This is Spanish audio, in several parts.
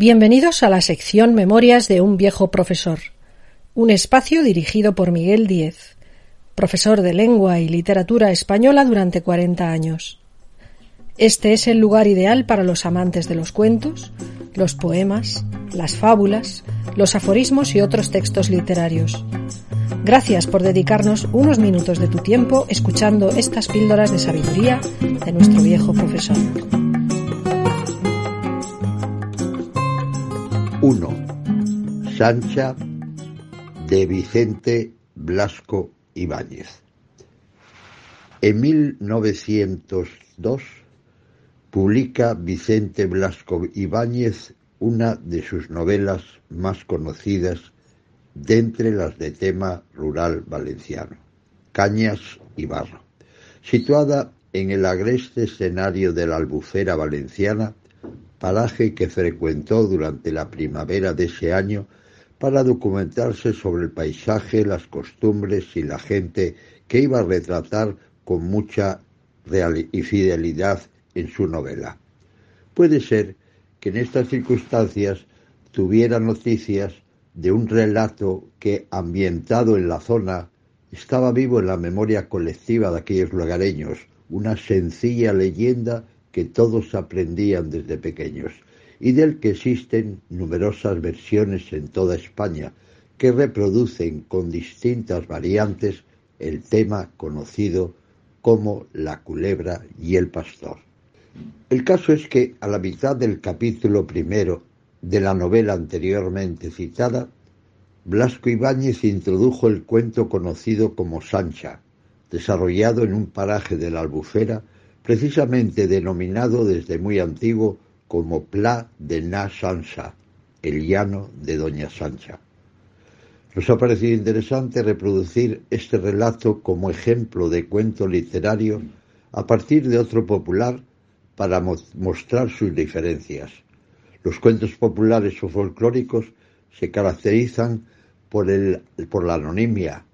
Bienvenidos a la sección Memorias de un viejo profesor, un espacio dirigido por Miguel Díez, profesor de lengua y literatura española durante 40 años. Este es el lugar ideal para los amantes de los cuentos, los poemas, las fábulas, los aforismos y otros textos literarios. Gracias por dedicarnos unos minutos de tu tiempo escuchando estas píldoras de sabiduría de nuestro viejo profesor. 1. Sancha de Vicente Blasco Ibáñez. En 1902 publica Vicente Blasco Ibáñez una de sus novelas más conocidas de entre las de tema rural valenciano, Cañas y Barro, situada en el agreste escenario de la albufera valenciana, paraje que frecuentó durante la primavera de ese año para documentarse sobre el paisaje, las costumbres y la gente que iba a retratar con mucha y fidelidad en su novela. Puede ser que en estas circunstancias tuviera noticias de un relato que, ambientado en la zona, estaba vivo en la memoria colectiva de aquellos lugareños, una sencilla leyenda que todos aprendían desde pequeños y del que existen numerosas versiones en toda España que reproducen con distintas variantes el tema conocido como la culebra y el pastor. El caso es que a la mitad del capítulo primero de la novela anteriormente citada, Blasco Ibáñez introdujo el cuento conocido como Sancha, desarrollado en un paraje de la Albufera, precisamente denominado desde muy antiguo como Pla de Na Sansa, el llano de Doña Sancha. Nos ha parecido interesante reproducir este relato como ejemplo de cuento literario a partir de otro popular para mostrar sus diferencias. Los cuentos populares o folclóricos se caracterizan por, el, por la anonimia,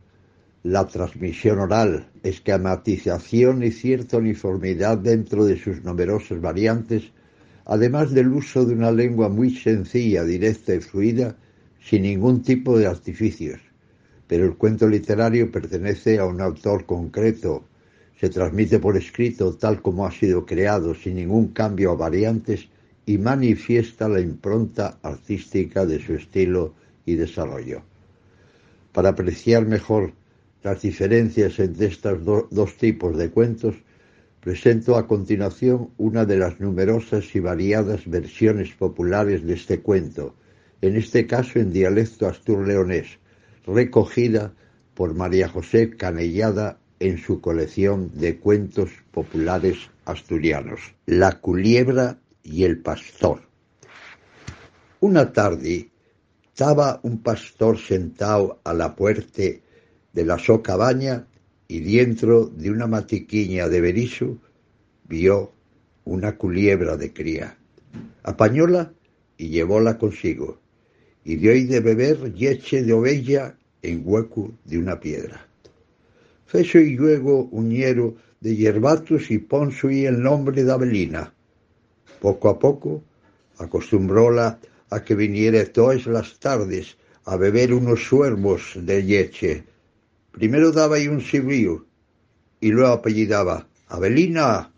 la transmisión oral, esquematización y cierta uniformidad dentro de sus numerosas variantes, además del uso de una lengua muy sencilla, directa y fluida, sin ningún tipo de artificios. Pero el cuento literario pertenece a un autor concreto, se transmite por escrito tal como ha sido creado, sin ningún cambio o variantes, y manifiesta la impronta artística de su estilo y desarrollo. Para apreciar mejor las diferencias entre estos dos tipos de cuentos, presento a continuación una de las numerosas y variadas versiones populares de este cuento, en este caso en dialecto astur-leonés, recogida por María José Canellada en su colección de cuentos populares asturianos, La culiebra y el pastor. Una tarde estaba un pastor sentado a la puerta de la so cabaña y dentro de una matiquiña de berizo vio una culiebra de cría. Apañóla y llevóla consigo y dio de beber leche de ovella en hueco de una piedra. Feso y luego uñero de yerbatus y ponso y el nombre de Abelina. Poco a poco acostumbróla a que viniera todas las tardes a beber unos suermos de leche. Primero daba y un sibrío y luego apellidaba Abelina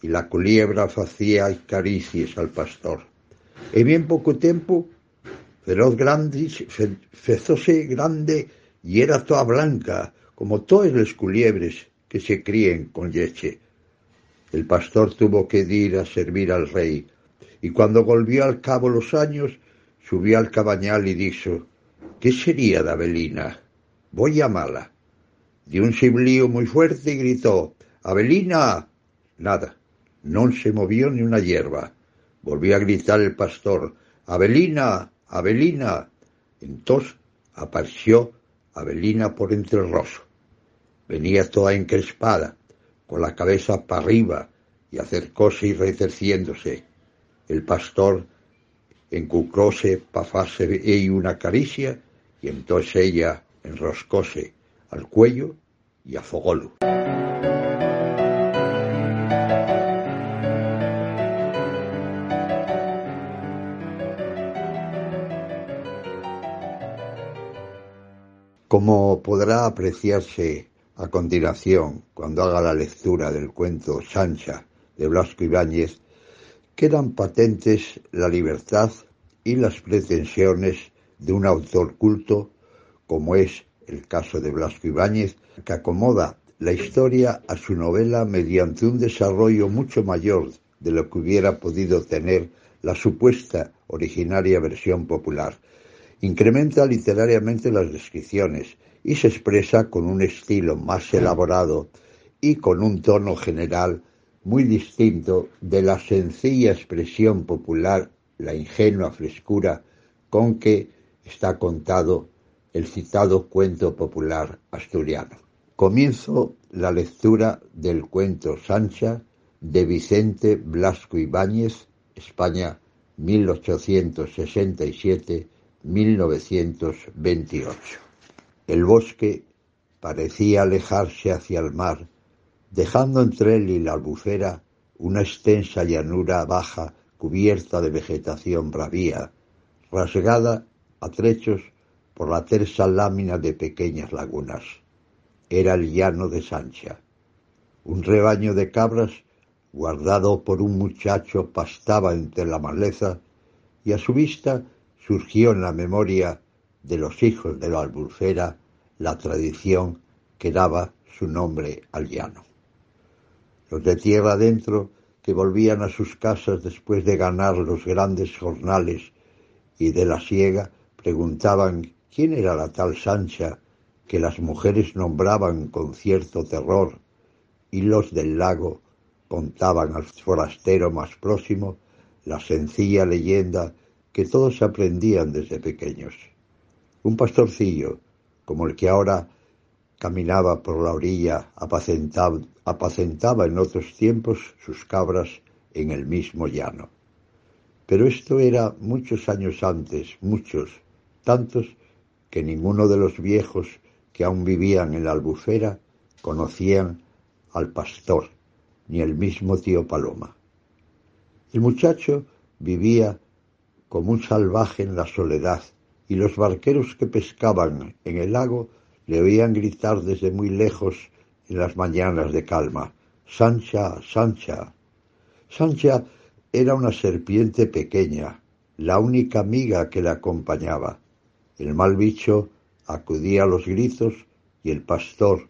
y la culiebra hacía caricias al pastor. En bien poco tiempo, feroz grande, fezóse grande y era toda blanca, como todas las culiebres que se críen con leche. El pastor tuvo que ir a servir al rey, y cuando volvió al cabo los años, subió al cabañal y dijo, ¿qué sería de Abelina? Voy a mala. Dio un siblío muy fuerte y gritó, Abelina. Nada, no se movió ni una hierba. Volvió a gritar el pastor, Abelina, Abelina. Entonces apareció Abelina por entre el roso. Venía toda encrespada, con la cabeza para arriba, y acercóse y recerciéndose. El pastor encucróse para hacerse una caricia, y entonces ella enroscóse al cuello y afogólo. Como podrá apreciarse a continuación, cuando haga la lectura del cuento Sancha de Blasco Ibáñez, quedan patentes la libertad y las pretensiones de un autor culto como es el caso de Blasco Ibáñez, que acomoda la historia a su novela mediante un desarrollo mucho mayor de lo que hubiera podido tener la supuesta originaria versión popular. Incrementa literariamente las descripciones y se expresa con un estilo más elaborado y con un tono general muy distinto de la sencilla expresión popular, la ingenua frescura con que está contado el citado cuento popular asturiano. Comienzo la lectura del cuento Sancha de Vicente Blasco Ibáñez, España 1867-1928. El bosque parecía alejarse hacia el mar, dejando entre él y la albufera una extensa llanura baja cubierta de vegetación bravía, rasgada a trechos por la tersa lámina de pequeñas lagunas. Era el llano de Sancha. Un rebaño de cabras guardado por un muchacho, pastaba entre la maleza y a su vista surgió en la memoria de los hijos de la albufera la tradición que daba su nombre al llano. Los de tierra adentro, que volvían a sus casas después de ganar los grandes jornales y de la siega, preguntaban quién era la tal Sancha que las mujeres nombraban con cierto terror, y los del lago contaban al forastero más próximo la sencilla leyenda que todos aprendían desde pequeños. Un pastorcillo, como el que ahora caminaba por la orilla, apacentaba, apacentaba en otros tiempos sus cabras en el mismo llano. Pero esto era muchos años antes, muchos, tantos que ninguno de los viejos que aún vivían en la albufera conocían al pastor, ni el mismo tío Paloma. El muchacho vivía como un salvaje en la soledad y los barqueros que pescaban en el lago le oían gritar desde muy lejos en las mañanas de calma, Sancha, Sancha. Sancha era una serpiente pequeña, la única amiga que le acompañaba. El mal bicho acudía a los gritos y el pastor,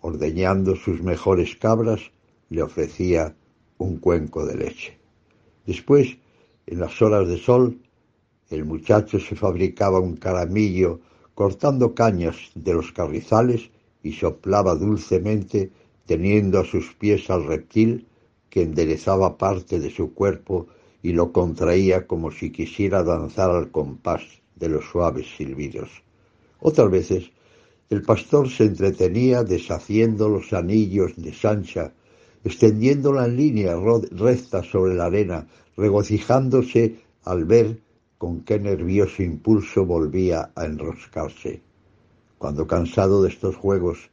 ordeñando sus mejores cabras, le ofrecía un cuenco de leche. Después, en las horas de sol, el muchacho se fabricaba un caramillo cortando cañas de los carrizales y soplaba dulcemente teniendo a sus pies al reptil que enderezaba parte de su cuerpo y lo contraía como si quisiera danzar al compás de los suaves silbidos. Otras veces el pastor se entretenía deshaciendo los anillos de Sancha extendiéndola en línea recta sobre la arena, regocijándose al ver con qué nervioso impulso volvía a enroscarse. Cuando cansado de estos juegos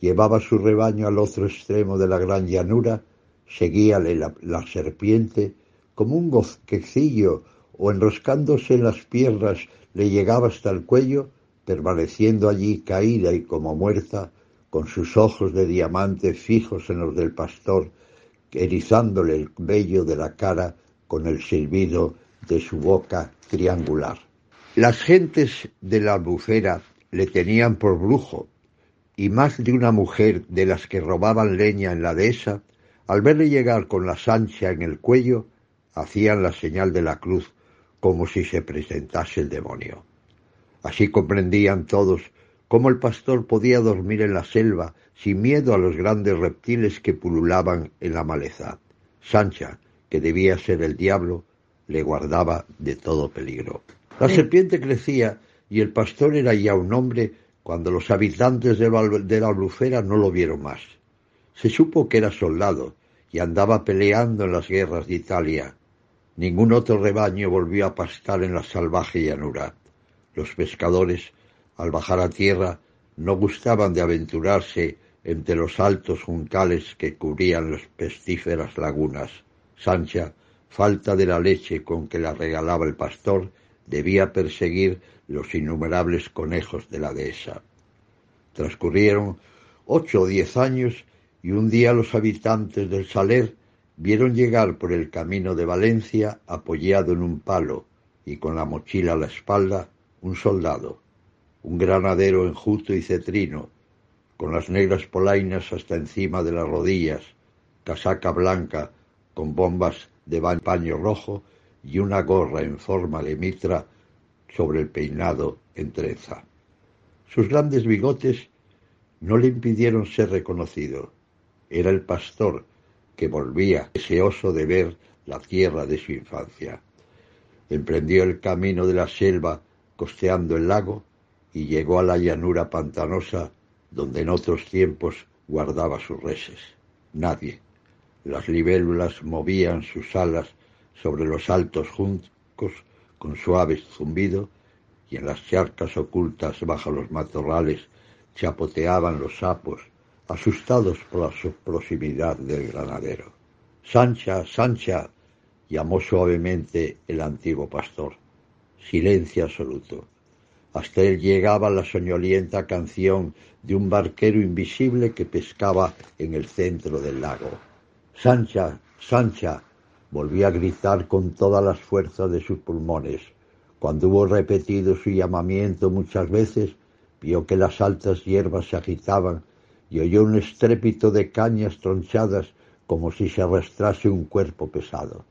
llevaba su rebaño al otro extremo de la gran llanura, seguíale la, la serpiente como un gozquecillo o enroscándose en las piernas le llegaba hasta el cuello, permaneciendo allí caída y como muerta, con sus ojos de diamante fijos en los del pastor, erizándole el vello de la cara con el silbido de su boca triangular. Las gentes de la albufera le tenían por brujo, y más de una mujer de las que robaban leña en la dehesa, al verle llegar con la sancha en el cuello, hacían la señal de la cruz como si se presentase el demonio. Así comprendían todos cómo el pastor podía dormir en la selva sin miedo a los grandes reptiles que pululaban en la maleza. Sancha, que debía ser el diablo, le guardaba de todo peligro. La serpiente crecía y el pastor era ya un hombre cuando los habitantes de la albufera no lo vieron más. Se supo que era soldado y andaba peleando en las guerras de Italia. Ningún otro rebaño volvió a pastar en la salvaje llanura. Los pescadores al bajar a tierra, no gustaban de aventurarse entre los altos juncales que cubrían las pestíferas lagunas. Sancha, falta de la leche con que la regalaba el pastor, debía perseguir los innumerables conejos de la dehesa. Transcurrieron ocho o diez años y un día los habitantes del Saler vieron llegar por el camino de Valencia, apoyado en un palo y con la mochila a la espalda, un soldado, un granadero enjuto y cetrino, con las negras polainas hasta encima de las rodillas, casaca blanca con bombas de paño rojo y una gorra en forma de mitra sobre el peinado en trenza. Sus grandes bigotes no le impidieron ser reconocido. Era el pastor que volvía deseoso de ver la tierra de su infancia. Emprendió el camino de la selva costeando el lago y llegó a la llanura pantanosa donde en otros tiempos guardaba sus reses. Nadie. Las libélulas movían sus alas sobre los altos juncos con suave zumbido y en las charcas ocultas bajo los matorrales chapoteaban los sapos, asustados por la proximidad del granadero. Sancha, Sancha, llamó suavemente el antiguo pastor. Silencio absoluto. Hasta él llegaba la soñolienta canción de un barquero invisible que pescaba en el centro del lago. Sancha, Sancha, volvió a gritar con todas las fuerzas de sus pulmones. Cuando hubo repetido su llamamiento muchas veces, vio que las altas hierbas se agitaban y oyó un estrépito de cañas tronchadas como si se arrastrase un cuerpo pesado.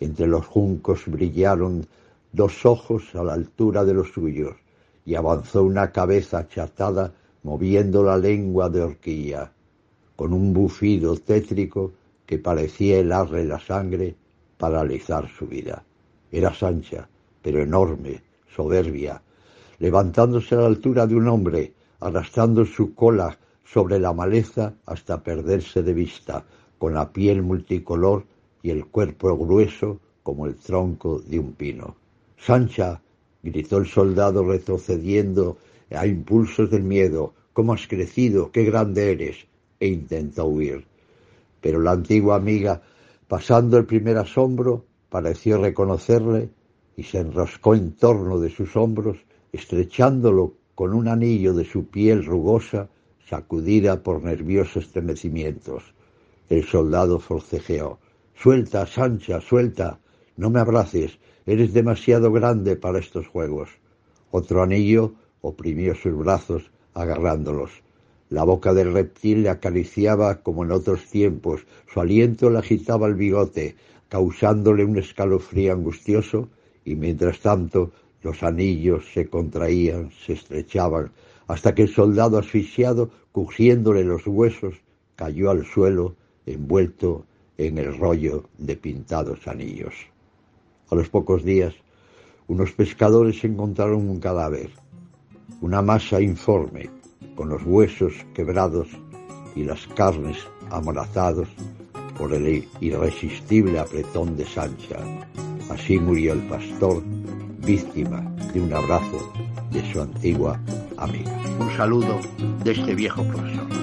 Entre los juncos brillaron dos ojos a la altura de los suyos y avanzó una cabeza achatada moviendo la lengua de horquilla. Con un bufido tétrico que parecía helarle la sangre, paralizar su vida. Era Sancha, pero enorme, soberbia, levantándose a la altura de un hombre, arrastrando su cola sobre la maleza hasta perderse de vista, con la piel multicolor y el cuerpo grueso como el tronco de un pino. Sancha, gritó el soldado retrocediendo a impulsos del miedo, cómo has crecido, qué grande eres, e intentó huir. Pero la antigua amiga, pasando el primer asombro, pareció reconocerle y se enroscó en torno de sus hombros, estrechándolo con un anillo de su piel rugosa, sacudida por nerviosos estremecimientos. El soldado forcejeó. Suelta, Sancha, suelta. No me abraces. Eres demasiado grande para estos juegos. Otro anillo oprimió sus brazos, agarrándolos. La boca del reptil le acariciaba como en otros tiempos. Su aliento le agitaba el bigote, causándole un escalofrío angustioso y mientras tanto los anillos se contraían, se estrechaban, hasta que el soldado asfixiado, cogiéndole los huesos, cayó al suelo envuelto en el rollo de pintados anillos. A los pocos días, unos pescadores encontraron un cadáver, una masa informe, con los huesos quebrados y las carnes amorazados por el irresistible apretón de Sancha. Así murió el pastor, víctima de un abrazo de su antigua amiga. Un saludo de este viejo profesor.